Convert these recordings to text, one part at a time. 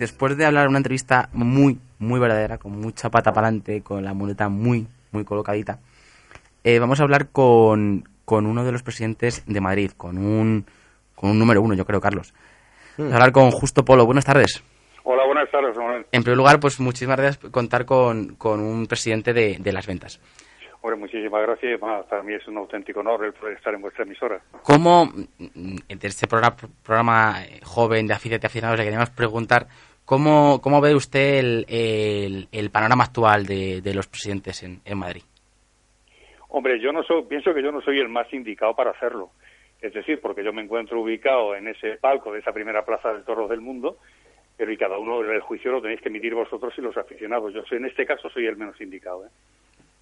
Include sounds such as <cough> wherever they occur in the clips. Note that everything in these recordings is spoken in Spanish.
después de hablar una entrevista muy, muy verdadera, con mucha pata para adelante, con la muleta muy, muy colocadita, eh, vamos a hablar con, con uno de los presidentes de Madrid, con un, con un número uno, yo creo, Carlos. Vamos a hablar con Justo Polo. Buenas tardes. Hola, buenas tardes, Manuel. En primer lugar, pues muchísimas gracias por contar con, con un presidente de, de las ventas. Hombre, muchísimas gracias. Bueno, para mí es un auténtico honor el poder estar en vuestra emisora. ¿Cómo, mm, de este programa, programa eh, joven de aficionados, de aficionados, le queríamos preguntar cómo, cómo ve usted el, el, el panorama actual de, de los presidentes en, en Madrid? Hombre, yo no soy, pienso que yo no soy el más indicado para hacerlo. Es decir, porque yo me encuentro ubicado en ese palco de esa primera plaza de toros del mundo, pero y cada uno el juicio lo tenéis que emitir vosotros y los aficionados. Yo soy, en este caso soy el menos indicado. ¿eh?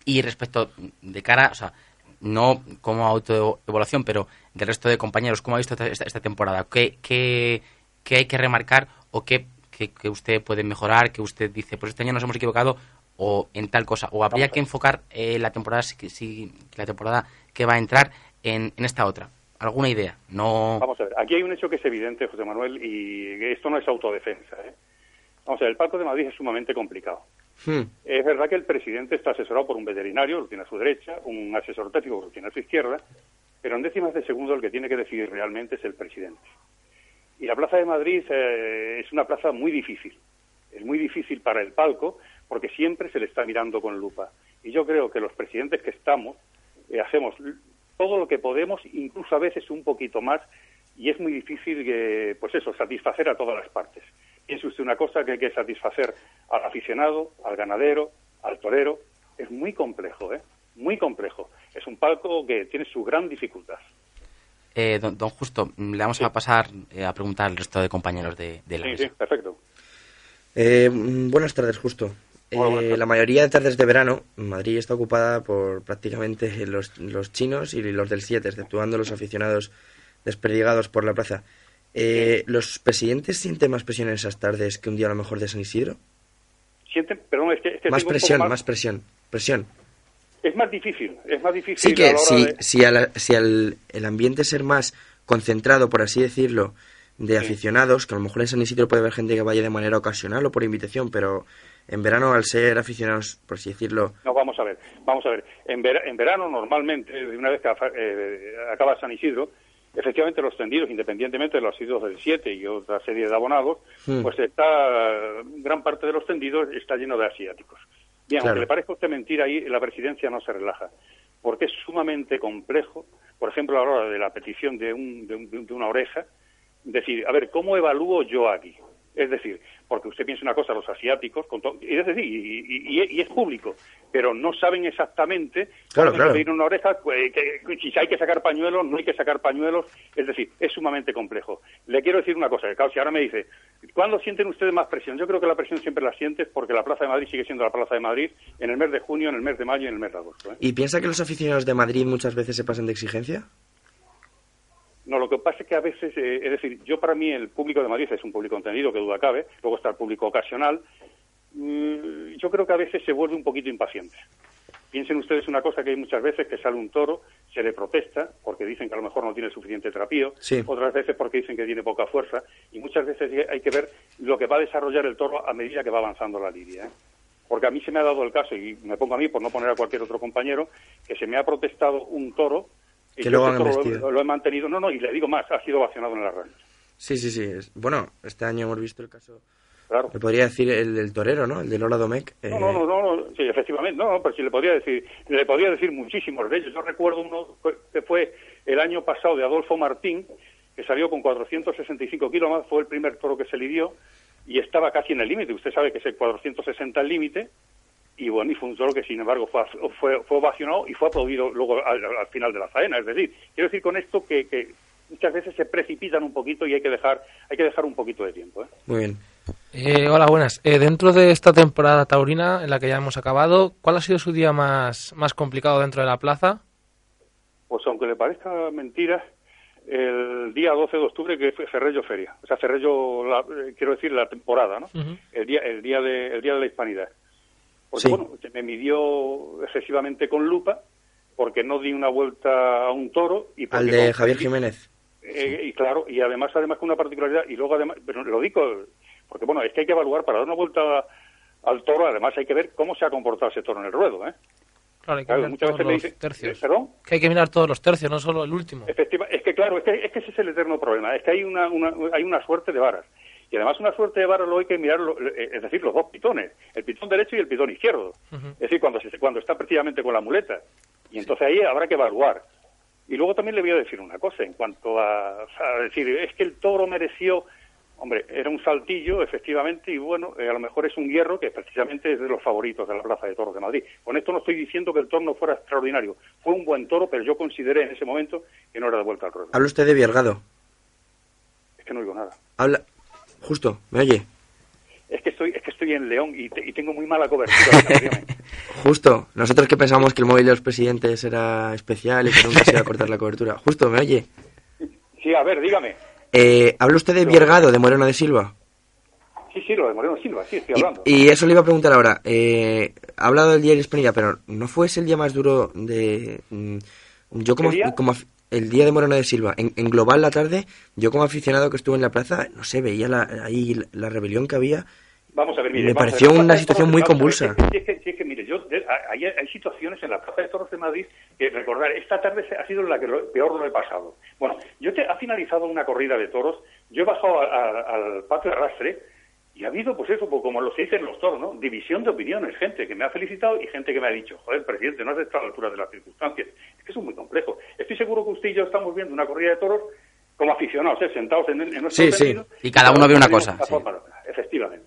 Y respecto de cara, o sea, no como autoevaluación, pero del resto de compañeros, ¿cómo ha visto esta, esta temporada? ¿Qué, qué, qué hay que remarcar o qué, qué usted puede mejorar? que usted dice, pues este año nos hemos equivocado o en tal cosa? ¿O habría que enfocar eh, la temporada si, si, la temporada que va a entrar en, en esta otra? ¿Alguna idea? No... Vamos a ver, aquí hay un hecho que es evidente, José Manuel, y esto no es autodefensa. ¿eh? Vamos a ver, el Palco de Madrid es sumamente complicado. Hmm. Es verdad que el presidente está asesorado por un veterinario, lo tiene a su derecha, un asesor técnico, lo tiene a su izquierda, pero en décimas de segundo el que tiene que decidir realmente es el presidente. Y la Plaza de Madrid eh, es una plaza muy difícil. Es muy difícil para el palco porque siempre se le está mirando con lupa. Y yo creo que los presidentes que estamos eh, hacemos todo lo que podemos, incluso a veces un poquito más, y es muy difícil, que, pues eso, satisfacer a todas las partes. Piense usted una cosa que hay que satisfacer al aficionado, al ganadero, al torero. Es muy complejo, ¿eh? Muy complejo. Es un palco que tiene su gran dificultad. Eh, don, don, Justo, le vamos sí. a pasar eh, a preguntar al resto de compañeros de, de la Sí, mesa. sí, perfecto. Eh, buenas tardes, Justo. Hola, buenas Eh, tardes. la mayoría de tardes de verano, Madrid está ocupada por prácticamente los, los chinos y los del 7, exceptuando los aficionados desperdigados por la plaza. Eh, ¿Los presidentes sienten más presión en esas tardes que un día a lo mejor de San Isidro? Sienten, perdón, es que, es que Más tengo un poco presión, más- más presión, presión. Es más difícil, es más difícil Sí a que la hora si, de... si, a la- si al el ambiente ser más concentrado, por así decirlo, de Sí. aficionados, que a lo mejor en San Isidro puede haber gente que vaya de manera ocasional o por invitación, pero en verano al ser aficionados, por así decirlo, No, vamos a ver, vamos a ver. En, vera- en verano, normalmente, una vez que eh, acaba San Isidro, efectivamente los tendidos, independientemente de los asiduos del 7 y otra serie de abonados, Hmm. pues está, gran parte de los tendidos está lleno de asiáticos. Bien, Claro. aunque le parezca a usted mentira, ahí la presidencia no se relaja, porque es sumamente complejo, por ejemplo, a la hora de la petición de, un, de, un- de una oreja, decir, a ver, ¿cómo evalúo yo aquí? Es decir, porque usted piensa una cosa, los asiáticos, con es decir, y, y- y- y es público, pero no saben exactamente Claro, claro. pedir una oreja, que- que si hay que sacar pañuelos, no hay que sacar pañuelos, es decir, es sumamente complejo. Le quiero decir una cosa, que claro, si ahora me dice, ¿cuándo sienten ustedes más presión? Yo creo que la presión siempre la sientes porque la Plaza de Madrid sigue siendo la Plaza de Madrid en el mes de junio, en el mes de mayo y en el mes de agosto. ¿eh? ¿y piensa que los aficionados de Madrid muchas veces se pasan de exigencia? No, lo que pasa es que a veces, eh, es decir, yo para mí el público de Madrid es un público entendido, que duda cabe, luego está el público ocasional, Mm, yo creo que a veces se vuelve un poquito impaciente. Piensen ustedes una cosa que hay muchas veces que sale un toro, se le protesta porque dicen que a lo mejor no tiene suficiente trapío, Sí. otras veces porque dicen que tiene poca fuerza, y muchas veces hay que ver lo que va a desarrollar el toro a medida que va avanzando la lidia. ¿eh? Porque a mí se me ha dado el caso, y me pongo a mí por no poner a cualquier otro compañero, que se me ha protestado un toro y Que luego han embestido. lo, lo he mantenido, no, no, y le digo más, ha sido vacionado en la radio. Sí, sí, sí. Bueno, este año hemos visto el caso, Claro. le podría decir el del torero, ¿no? El de Lola Domecq. eh, No, no, no, no, sí, efectivamente, no, no, pero sí le podría decir, le podría decir muchísimos de ellos. Yo recuerdo uno que fue el año pasado de Adolfo Martín, que salió con 465 kilos más, fue el primer toro que se lidió y estaba casi en el límite. Usted sabe que es el 460 el límite y bueno, y fue un toro que sin embargo fue, fue, fue ovacionado y fue aplaudido luego al, al final de la faena. Es decir, quiero decir con esto que, que muchas veces se precipitan un poquito y hay que dejar, hay que dejar un poquito de tiempo. ¿eh? Muy bien. Eh, hola, buenas. Eh, dentro de esta temporada taurina en la que ya hemos acabado, ¿cuál ha sido su día más, más complicado dentro de la plaza? Pues aunque le parezca mentira, el día 12 de octubre que fue Ferrello Feria, o sea, Ferrello, la- eh, quiero decir, la temporada, ¿no? El día, el día de, el día de la hispanidad. Porque Sí. bueno, se me midió excesivamente con lupa, porque no di una vuelta a un toro y Al de no- Javier Jiménez. eh, y claro, y además, además con una particularidad, y luego además, pero lo digo Porque, bueno, es que hay que evaluar para dar una vuelta al toro, además hay que ver cómo se ha comportado ese toro en el ruedo, ¿eh? Claro, hay que Claro, mirar muchas todos veces me los tercios. eh, ¿Perdón? Que hay que mirar todos los tercios, no solo el último. Efectiva, es que claro, es que, es que ese es el eterno problema, es que hay una, una- hay una suerte de varas. Y además una suerte de varas lo hay que mirar, lo- eh, es decir, los dos pitones, el pitón derecho y el pitón izquierdo. Es decir, cuando, se, cuando está precisamente con la muleta. Y entonces ahí habrá que evaluar. Y luego también le voy a decir una cosa en cuanto a, a decir, es que el toro mereció, hombre, era un saltillo, efectivamente, y bueno, eh, a lo mejor es un hierro que precisamente es de los favoritos de la Plaza de Toros de Madrid. Con esto no estoy diciendo que el toro no fuera extraordinario. Fue un buen toro, pero yo consideré en ese momento que no era de vuelta al ruedo. Habla usted de Viergado. Es que no digo nada. Habla... Justo, ¿me oye? Es que estoy, es que estoy en León y, te- y tengo muy mala cobertura. <laughs> Justo. Nosotros que pensamos que el móvil de los presidentes era especial y que nunca se iba a cortar la cobertura. Justo, ¿me oye? sí, a ver, dígame. Eh, ¿Habla usted de Viergado, de Moreno de Silva? Sí, sí, lo de Moreno Silva, sí, estoy hablando. y eso le iba a preguntar ahora. Eh, ha hablado del día de Hispanidad, pero ¿no fue ese el día más duro de... mm, yo como, el día de Moreno de Silva, en, en global la tarde, yo como aficionado que estuve en la plaza, no sé, veía la, ahí la, rebelión que había. Vamos a ver, mire. Me pareció ver, una situación muy convulsa. Si es que, si es que, mire, yo, hay, hay situaciones en la Plaza de Toros de Madrid que recordar, esta tarde ha sido la que lo- peor lo he pasado. Bueno, yo te, ha finalizado una corrida de toros, yo he bajado a- a- al patio de arrastre y ha habido, pues eso, pues como lo se dice en los toros, ¿no? División de opiniones, gente que me ha felicitado y gente que me ha dicho, joder, presidente, no has estado a la altura de las circunstancias. Es que eso es muy complejo. Estoy seguro que usted y yo estamos viendo una corrida de toros como aficionados, ¿eh? sentados en, en nuestro Sí, sí. Y cada uno ve una cosa, sí. Efectivamente.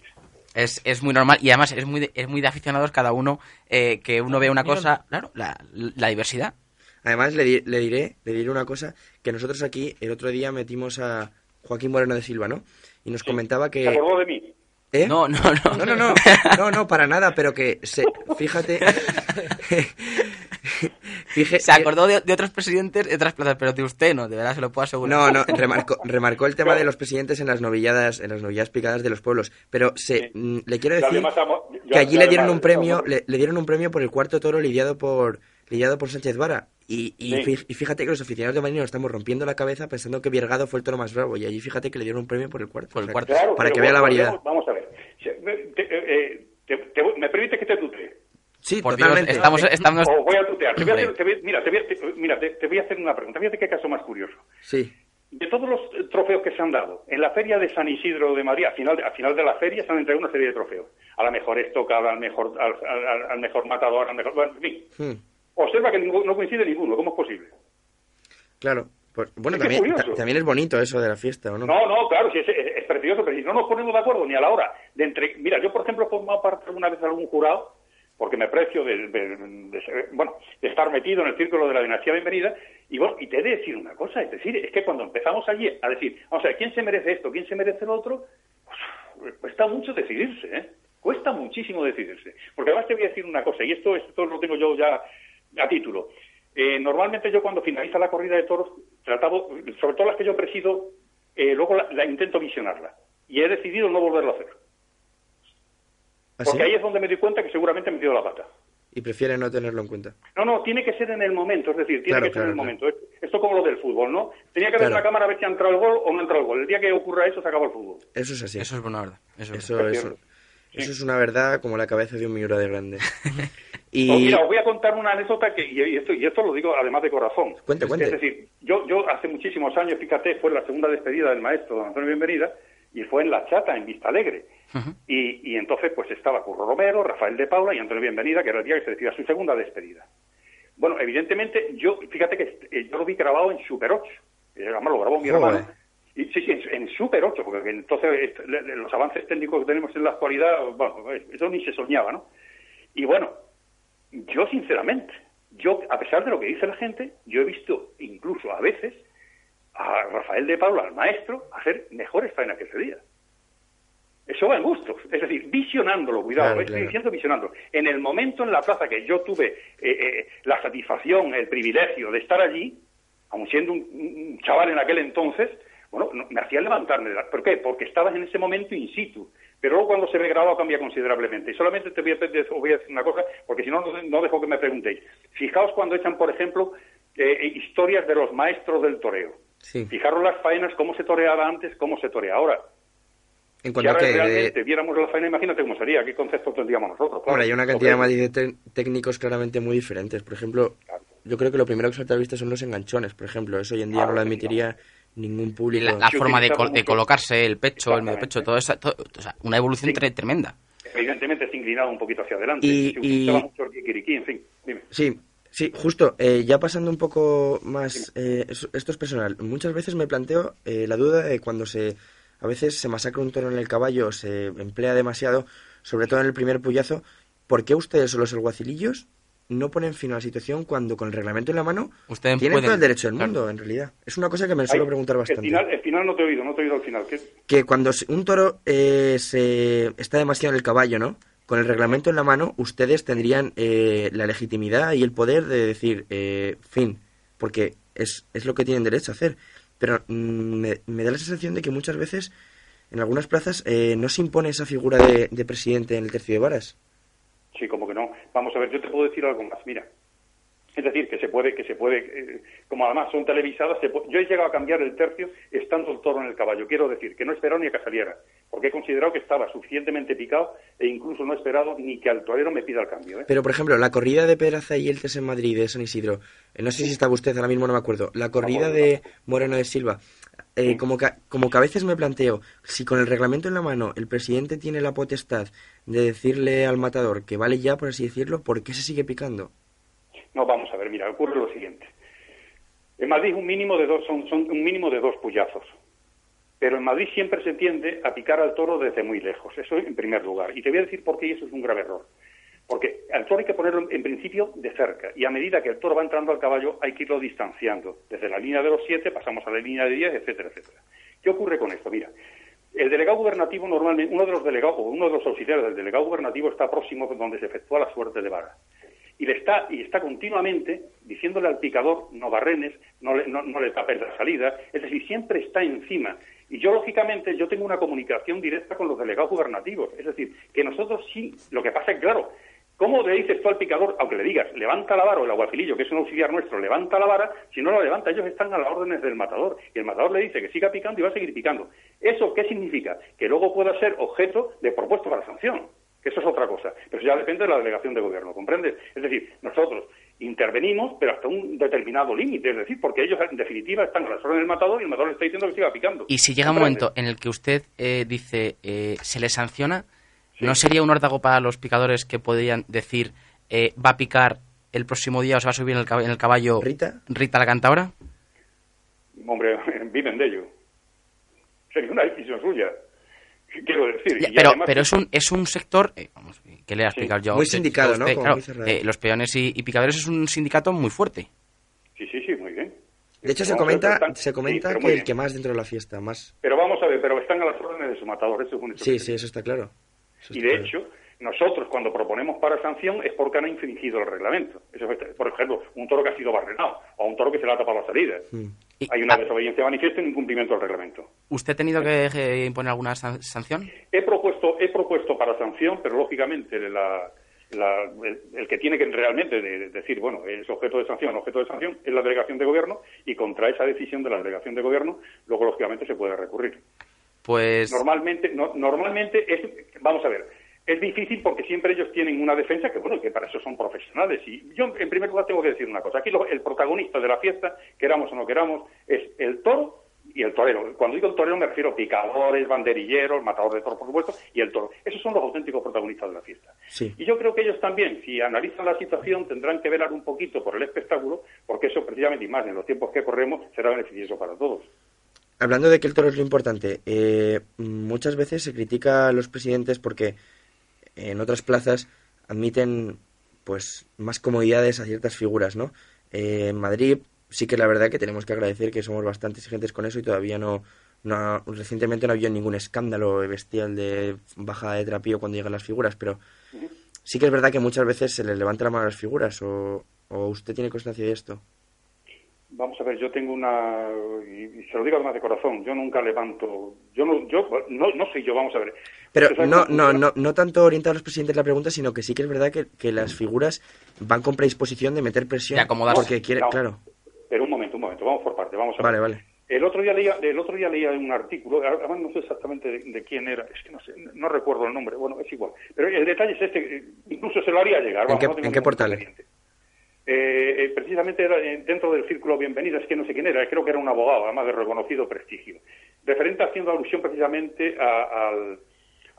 Es, es muy normal y además es muy de, es muy de aficionados cada uno eh, que uno ve una cosa, claro, la, la diversidad. Además, le, di- le diré le diré una cosa, que nosotros aquí el otro día metimos a Joaquín Moreno de Silva, ¿no? Y nos comentaba que... ¿Se acordó de mí? ¿Eh? No, no, no. No, no, no, no, no, para nada, pero que se, fíjate, <laughs> <laughs> Se acordó de, de otros presidentes de otras plazas, pero de usted no, de verdad se lo puedo asegurar. No, no, <laughs> remarcó, remarcó el tema de los presidentes en las novilladas, en las novilladas picadas de los pueblos, pero se, Sí. mm, le quiero decir además, amo- yo- que allí le dieron además- un premio, le, le dieron un premio por el cuarto toro lidiado por lidiado por Sánchez Vara y, y, Sí. fí- y fíjate que los aficionados de Madrid nos estamos rompiendo la cabeza pensando que Viergado fue el toro más bravo y allí fíjate que le dieron un premio por el cuarto, Por el o sea, cuarto. Claro, para que vea la variedad. Vamos a ver. Te- eh, te- te- ¿Me permite que te tutee? Sí, Por Dios, totalmente. estamos, estamos... O voy a tutear. Te voy a hacer, Hombre. te voy- mira, te voy a, te- mira te, te voy a hacer una pregunta. Fíjate qué caso más curioso. Sí. De todos los trofeos que se han dado, en la feria de San Isidro de Madrid, al final de, al final de la feria se han entregado una serie de trofeos. A la mejor estocada, al mejor, al, al- al mejor matador, al mejor... Bueno, en fin. Hmm, Observa que ninguno- no coincide ninguno. ¿Cómo es posible? claro. Pues, bueno, Es que es también, ta- también es bonito eso de la fiesta, ¿o no? No, no, claro, sí, es, es- es precioso, pero si no nos ponemos de acuerdo ni a la hora de entre... Mira, yo, por ejemplo, he formado parte alguna vez de algún jurado, porque me precio de, ser- bueno, de estar metido en el círculo de la dinastía bienvenida, y bueno, y te he de decir una cosa, es decir, es que cuando empezamos allí a decir, vamos a ¿quién se merece esto? ¿Quién se merece lo otro? Pues, cuesta mucho decidirse, ¿eh? Cuesta muchísimo decidirse. Porque además te voy a decir una cosa, y esto, esto lo tengo yo ya a título. Eh, normalmente yo cuando finaliza la corrida de toros, tratado, sobre todo las que yo presido, eh, luego la intento visionarla. Y he decidido no volverlo a hacer. ¿Ah, Porque sí? ahí es donde me di cuenta que seguramente he metido la pata. Y prefiere no tenerlo en cuenta. No, no, tiene que ser en el momento, es decir, tiene Claro, que ser en el claro, momento. Es- Esto como lo del fútbol, ¿no? Tenía que ver Claro. la cámara a ver si ha entrado el gol o no ha entrado el gol. El día que ocurra eso se acaba el fútbol. Eso es así. Eso es buena verdad. Eso es Eso Es eso es una verdad como la cabeza de un miura de grande. <laughs> y Pues mira, os voy a contar una anécdota que, y esto, y esto lo digo además de corazón. Cuente, cuente. Es decir, yo, yo hace muchísimos años, fíjate, fue la segunda despedida del maestro don Antonio Bienvenida y fue en La Chata, en Vista Alegre. Y, y entonces pues estaba Curro Romero, Rafael de Paula y Antonio Bienvenida, que era el día que se decía su segunda despedida. Bueno, evidentemente, yo, fíjate que eh, yo lo vi grabado en Super 8. Eh, Además lo grabó mi hermano. Y, sí, sí, en, Super 8, porque entonces los avances técnicos que tenemos en la actualidad, bueno, eh, eso ni se soñaba, ¿no? Y bueno, yo sinceramente, yo, a pesar de lo que dice la gente, yo he visto incluso a veces a Rafael de Paula, al maestro, hacer mejores faenas que ese día. Eso va en gustos. Es decir, visionándolo, cuidado, Claro, estoy claro. diciendo visionándolo. En el momento en la plaza que yo tuve eh, eh, la satisfacción, el privilegio de estar allí, aun siendo un, un chaval en aquel entonces, bueno, no- me hacía levantarme. de la- ¿Por qué? Porque estabas en ese momento in situ. Pero luego cuando se ve grabado cambia considerablemente. Y solamente te voy a, te- voy a decir una cosa, porque si no, no, no dejo que me preguntéis. Fijaos cuando echan, por ejemplo, eh, historias de los maestros del toreo. Sí, Fijaros las faenas, cómo se toreaba antes, cómo se torea ahora. En Si cuanto a ahora que... realmente viéramos la faena, imagínate cómo sería, qué concepto tendríamos nosotros. claro. Hay una cantidad de matices técnicos claramente muy diferentes. Por ejemplo, Claro. yo creo que lo primero que salta a la vista son los enganchones, por ejemplo. Eso hoy en día Claro, no lo admitiría ningún público. La, forma de, col- de colocarse, el pecho, el medio pecho, todo eso, todo- o sea, una evolución Sí. tre- tremenda. Evidentemente se inclinaba un poquito hacia adelante. Y- se utilizaba y- mucho el kikiriki, en fin. Dime. Sí, sí, justo. eh, ya pasando un poco más, eh, eso- esto es personal. Muchas veces me planteo eh, la duda de cuando se, a veces se masacra un toro en el caballo, se emplea demasiado, sobre todo en el primer puyazo. ¿Por qué ustedes o los alguacilillos no ponen fin a la situación cuando con el reglamento en la mano Ustedes tienen pueden- todo el derecho del claro. mundo, en realidad? Es una cosa que me suelo Ay, preguntar bastante. El final, el final no te he oído, no te he oído al final. ¿Qué? que cuando se- un toro eh, se está demasiado en el caballo, ¿no? Con el reglamento en la mano, ustedes tendrían eh, la legitimidad y el poder de decir eh, fin, porque es, es lo que tienen derecho a hacer. Pero mm, me, da la sensación de que muchas veces en algunas plazas eh, no se impone esa figura de, de presidente en el tercio de varas. Sí, como que no. Vamos a ver, yo te puedo decir algo más. Mira, es decir, que se puede, que se puede, como además son televisadas, se yo he llegado a cambiar el tercio estando el toro en el caballo. Quiero decir que no he esperado ni a que porque he considerado que estaba suficientemente picado e incluso no he esperado ni que al torero me pida el cambio. ¿eh? Pero, por ejemplo, la corrida de Peraza y Eltes en Madrid de San Isidro, eh, no sé si estaba usted, ahora mismo no me acuerdo, la corrida de Moreno de Silva, eh, como, que, como que a veces me planteo, si con el reglamento en la mano el presidente tiene la potestad de decirle al matador que vale ya, por así decirlo, ¿por qué se sigue picando? No, vamos a ver, mira, ocurre lo siguiente. En Madrid un mínimo de dos, son, son un mínimo de dos puyazos. Pero en Madrid siempre se tiende a picar al toro desde muy lejos. Eso en primer lugar. Y te voy a decir por qué eso es un grave error. Porque al toro hay que ponerlo en principio de cerca. Y a medida que el toro va entrando al caballo hay que irlo distanciando. Desde la línea de los siete pasamos a la línea de diez, etcétera, etcétera. ¿Qué ocurre con esto? Mira, el delegado gubernativo normalmente, uno de los delegados o uno de los auxiliares del delegado gubernativo está próximo donde se efectúa la suerte de vara y le está y está continuamente diciéndole al picador no barrenes, no le, no, no le tapes la salida, es decir, siempre está encima. Y yo, lógicamente, yo tengo una comunicación directa con los delegados gubernativos, es decir, que nosotros sí, lo que pasa es, claro, ¿cómo le dices tú al picador, aunque le digas, levanta la vara o el aguacilillo, que es un auxiliar nuestro, levanta la vara, si no la levanta, ellos están a las órdenes del matador, y el matador le dice que siga picando y va a seguir picando. ¿Eso qué significa? Que luego pueda ser objeto de propuesto para sanción que eso es otra cosa. Pero eso ya depende de la delegación de gobierno, ¿comprendes? Es decir, nosotros intervenimos, pero hasta un determinado límite, es decir, porque ellos en definitiva están a las órdenes del matador y el matador le está diciendo que siga picando. Y si llega un momento en el que usted eh, dice eh, se le sanciona, ¿no sería un órdago para los picadores que podrían decir eh, va a picar el próximo día o se va a subir en el, cab- en el caballo ¿Rita? Rita la cantadora? Hombre, <laughs> viven de ello. Sería una decisión suya. <laughs> Quiero decir. Ya, pero además- pero es un es un sector eh, vamos, ¿qué le voy a explicar yo? Muy sindicado, ¿no? Usted, claro, eh, los peones y, y picadores es un sindicato muy fuerte. Sí, sí, sí, muy bien. De hecho, se comenta, están- se comenta sí, que el que más dentro de la fiesta, más... Pero vamos a ver, pero están a las órdenes de su matador, eso es un hecho. Sí, sí, eso está claro. Eso Y de claro. hecho, nosotros cuando proponemos para sanción es porque han infringido el reglamento. Eso es, por ejemplo, un toro que ha sido barrenado o un toro que se le ha tapado la salida. Y- Hay una ah, desobediencia manifiesta y un incumplimiento del reglamento. ¿Usted ha tenido que eh, imponer alguna san- sanción? He propuesto, he propuesto para sanción, pero lógicamente la- la- el, el que tiene que realmente de- de decir, bueno, es objeto de sanción, objeto de sanción, es la delegación de gobierno y contra esa decisión de la delegación de gobierno, luego lógicamente se puede recurrir. Pues Normalmente, no- normalmente es, vamos a ver, es difícil porque siempre ellos tienen una defensa que, bueno, que para eso son profesionales. Y yo, en primer lugar, tengo que decir una cosa. Aquí lo- el protagonista de la fiesta, queramos o no queramos, es el toro y el torero. Cuando digo el torero me refiero a picadores, banderilleros, matador de toro, por supuesto, y el toro. Esos son los auténticos protagonistas de la fiesta. Sí. Y yo creo que ellos también, si analizan la situación, tendrán que velar un poquito por el espectáculo, porque eso precisamente, y más en los tiempos que corremos, será beneficioso para todos. Hablando de que el toro es lo importante, eh, muchas veces se critica a los presidentes porque en otras plazas admiten pues más comodidades a ciertas figuras, ¿no? Eh, en Madrid sí que la verdad que tenemos que agradecer que somos bastante exigentes con eso y todavía no, no recientemente no ha habido ningún escándalo bestial de bajada de trapío cuando llegan las figuras, pero sí que es verdad que muchas veces se les levanta la mano a las figuras o usted tiene constancia de esto. Vamos a ver, yo tengo una y, y se lo digo además de corazón, yo nunca levanto, yo no, yo no, no soy yo, vamos a ver. Pero no, no, no, no tanto orientado a los presidentes la pregunta, sino que sí que es verdad que, que las figuras van con predisposición de meter presión. De acomodarse. Porque quiere, No. claro. Pero un momento, un momento, vamos por parte, vamos a Vale, ver. vale. El otro día leía, el otro día leía un artículo, además no sé exactamente de, quién era, es que no sé, no recuerdo el nombre, bueno, es igual. Pero el detalle es este, incluso se lo haría llegar. ¿En qué, portal? Eh, eh, precisamente era dentro del círculo Bienvenida, es que no sé quién era, creo que era un abogado, además de reconocido prestigio. Referente haciendo alusión precisamente a,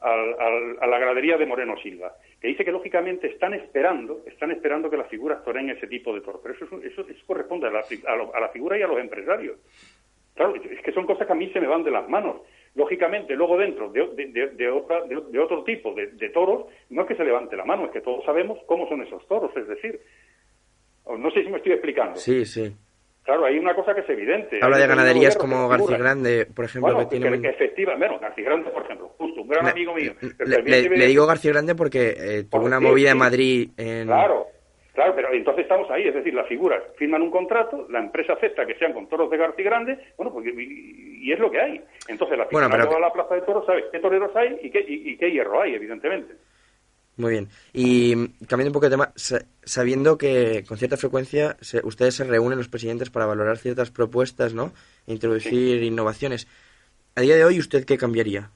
la gradería de Moreno Silva, que dice que lógicamente están esperando, están esperando que las figuras toren ese tipo de toro, pero eso, eso, corresponde a la, a la figura y a los empresarios. Claro, es que son cosas que a mí se me van de las manos. Lógicamente, luego dentro de, de, otra, de, otro tipo de, toros, no es que se levante la mano, es que todos sabemos cómo son esos toros. Es decir, no sé si me estoy explicando. Sí, sí. Claro, hay una cosa que es evidente. Habla de ganaderías como García Grande, por ejemplo. que tiene... que, efectivamente, bueno, García Grande, por ejemplo, justo, un gran amigo mío. Le, digo García Grande porque eh, tuvo una movida en Madrid. En... Claro, Claro, pero entonces estamos ahí, es decir, las figuras firman un contrato, la empresa acepta que sean con toros de García Grande, bueno, pues y, es lo que hay. Entonces la figura bueno, a la plaza de toros sabe qué toreros hay y qué, y, qué hierro hay, evidentemente. Muy bien. Y cambiando un poco de tema, sabiendo que con cierta frecuencia ustedes se reúnen los presidentes para valorar ciertas propuestas, ¿no? E introducir innovaciones. A día de hoy, ¿usted qué cambiaría?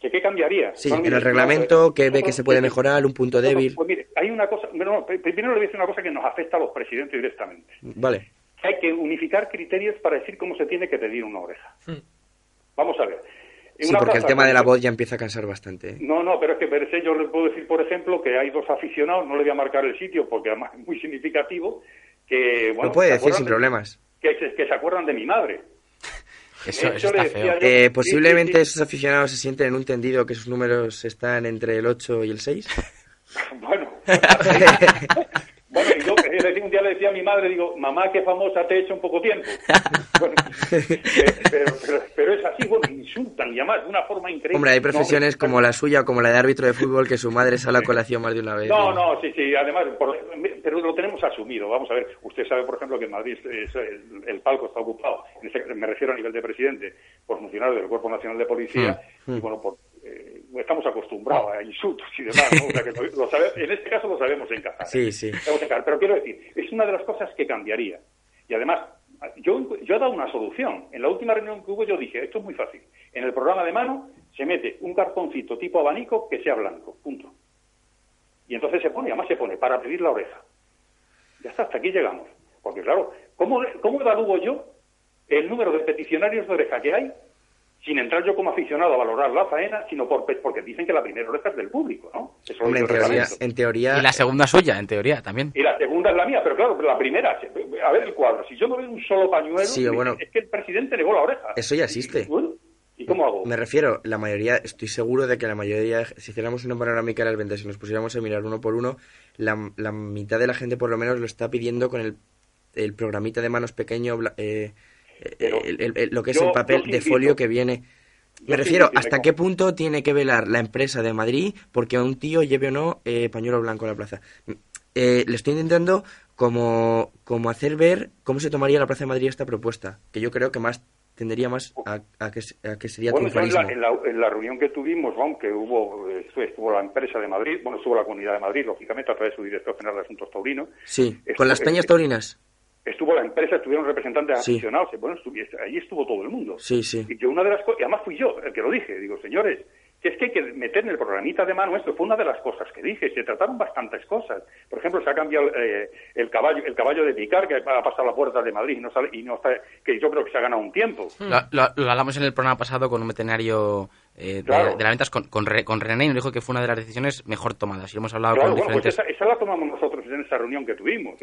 qué cambiaría? Sí, en el reglamento, que ve que se puede mejorar, un punto débil. Pues mire, hay una cosa, primero le voy a decir una cosa que nos afecta a los presidentes directamente. Vale. Hay que unificar criterios para decir cómo se tiene que pedir una oreja. Hmm. Vamos a ver. Sí, porque el tema de la voz ya empieza a cansar bastante. ¿eh? No, no, pero es que per yo le puedo decir, por ejemplo, que hay dos aficionados, no le voy a marcar el sitio porque además es muy significativo, que... Bueno, Lo puede decir sin problemas. Que, que se acuerdan de mi madre. <laughs> Eso, está feo. Eh, posiblemente esos aficionados se sienten en un tendido que sus números están entre el 8 y el 6. <laughs> bueno, <laughs> bueno, yo un día le decía a mi madre, digo, mamá, qué famosa te he hecho en poco tiempo. <laughs> pero, pero, es así, bueno, insultan y además de una forma increíble. Hombre, hay profesiones como la suya como la de árbitro de fútbol que su madre sale a colación más de una vez. No, no, sí, sí, además, pero lo tenemos asumido. Vamos a ver, usted sabe, por ejemplo, que en Madrid el, palco está ocupado, me refiero a nivel de presidente, por funcionarios del Cuerpo Nacional de Policía, mm, mm. y bueno, por eh, estamos acostumbrados a insultos y demás, en este caso lo sabemos en casa. Sí, sí. Pero quiero decir, es una de las cosas que cambiaría. Y además, yo, yo he dado una solución. En la última reunión que hubo yo dije, esto es muy fácil. En el programa de mano se mete un cartoncito tipo abanico que sea blanco, punto. Y entonces se pone, además se pone, para pedir la oreja. Ya está, hasta aquí llegamos. Porque claro, ¿cómo, cómo evalúo yo el número de peticionarios de oreja que hay sin entrar yo como aficionado a valorar la faena, sino por, porque dicen que la primera oreja es del público, ¿no? Eso en, teoría, en teoría... Y la segunda suya, en teoría, también. Y la segunda es la mía, pero claro, la primera, a ver el cuadro, si yo no veo un solo pañuelo, es que el presidente negó la oreja. Eso ya existe. ¿Y, cómo hago? Me refiero, la mayoría, estoy seguro de que la mayoría, si hiciéramos una panorámica de las ventas y nos pusiéramos a mirar uno por uno, la, mitad de la gente por lo menos lo está pidiendo con el, el programita de manos pequeño, eh, lo que es el papel de folio que viene. Me refiero, ¿hasta qué punto tiene que velar la empresa de Madrid porque un tío lleve o no eh, pañuelo blanco a la plaza? Eh, le estoy intentando como, como hacer ver cómo se tomaría la Plaza de Madrid esta propuesta, que yo creo que más tendería más a, que, a que, sería bueno, en la, en, la, en la, reunión que tuvimos, aunque hubo estuvo la empresa de Madrid, bueno, estuvo la Comunidad de Madrid, lógicamente, a través de su director general de Asuntos Taurinos. Sí, con las peñas taurinas estuvo la empresa, estuvieron representantes aficionados, bueno, allí estuvo todo el mundo. Sí, sí. Y yo una de las cosas, y además fui yo el que lo dije, digo, señores, que es que hay que meter en el programita de mano esto, fue una de las cosas que dije, se trataron bastantes cosas. Por ejemplo, se ha cambiado eh, el caballo el caballo de picar, que ha pasado la puerta de Madrid y no, sale, y no está, que yo creo que se ha ganado un tiempo. Lo, hablamos en el programa pasado con un veterinario eh, de, la ventas con, con, René y nos dijo que fue una de las decisiones mejor tomadas. Y hemos hablado con bueno, pues esa, esa, la tomamos nosotros en esa reunión que tuvimos.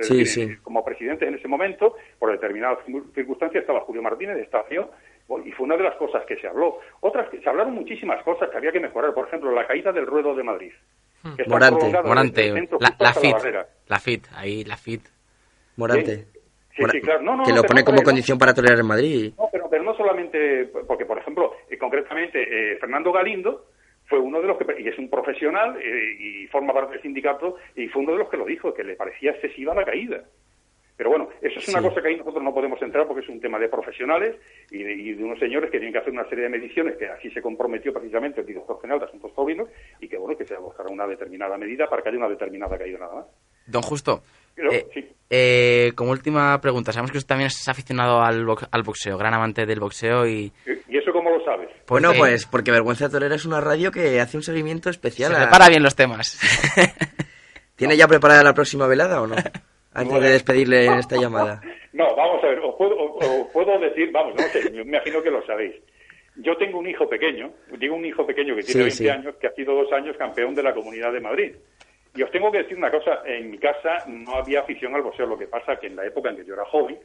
como presidente en ese momento, por determinadas circunstancias, estaba Julio Martínez de Estación y fue una de las cosas que se habló. Otras que se hablaron muchísimas cosas que había que mejorar, por ejemplo, la caída del ruedo de Madrid. Hmm. Morante, Morante, la, FIT, la, FIT, ahí la FIT. Morante. Sí, sí, claro. No, no, que lo pone como condición para tolerar en Madrid. No, pero, pero no solamente, porque por ejemplo, eh, concretamente, eh, Fernando Galindo fue uno de los que, y es un profesional eh, y forma parte del sindicato, y fue uno de los que lo dijo, que le parecía excesiva la caída. Pero bueno, eso es una cosa que ahí nosotros no podemos entrar porque es un tema de profesionales y de, unos señores que tienen que hacer una serie de mediciones que así se comprometió precisamente el director general de Asuntos Taurinos y que bueno, que se buscará una determinada medida para que haya una determinada caída nada más. Don Justo, eh, Eh, como última pregunta, sabemos que usted también es aficionado al, box- al boxeo, gran amante del boxeo y... ¿Y eso cómo lo sabes? Bueno, porque pues porque Vergüenza Torera es una radio que hace un seguimiento especial. Se a- prepara bien los temas. <laughs> ¿Tiene ya preparada la próxima velada o no? <laughs> Antes Bueno. de despedirle en esta llamada. <laughs> No, vamos a ver, os puedo, os- os puedo decir, vamos, no sé, me imagino que lo sabéis. Yo tengo un hijo pequeño, digo un hijo pequeño que tiene Sí, 20 sí. años, que ha sido dos años campeón de la Comunidad de Madrid. Y os tengo que decir una cosa, en mi casa no había afición al boxeo, lo que pasa que en la época en que yo era joven,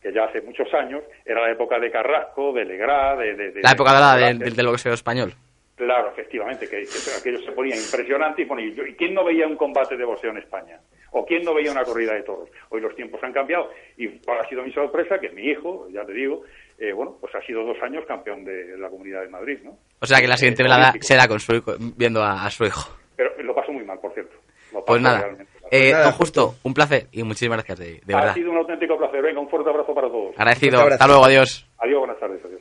que ya hace muchos años, era la época de Carrasco, de Legrá, de... de- de- La época dorada de- del, del- boxeo español. Claro, efectivamente, que, que aquello se ponía impresionante y, ponía, ¿y quién no veía un combate de boxeo en España? ¿O quién no veía una corrida de toros? Hoy los tiempos han cambiado y ahora ha sido mi sorpresa que mi hijo, ya te digo, eh, bueno, pues ha sido dos años campeón de la Comunidad de Madrid, ¿no? O sea que la siguiente velada será con su hijo, viendo a, a su hijo. Pero lo paso muy mal, por cierto. Lo paso Pues nada, eh, nada, don Justo, un placer y muchísimas gracias, de, de ha verdad. sido un auténtico placer. Venga, un fuerte abrazo para todos. Agradecido. Hasta luego, adiós. Adiós, buenas tardes. Adiós.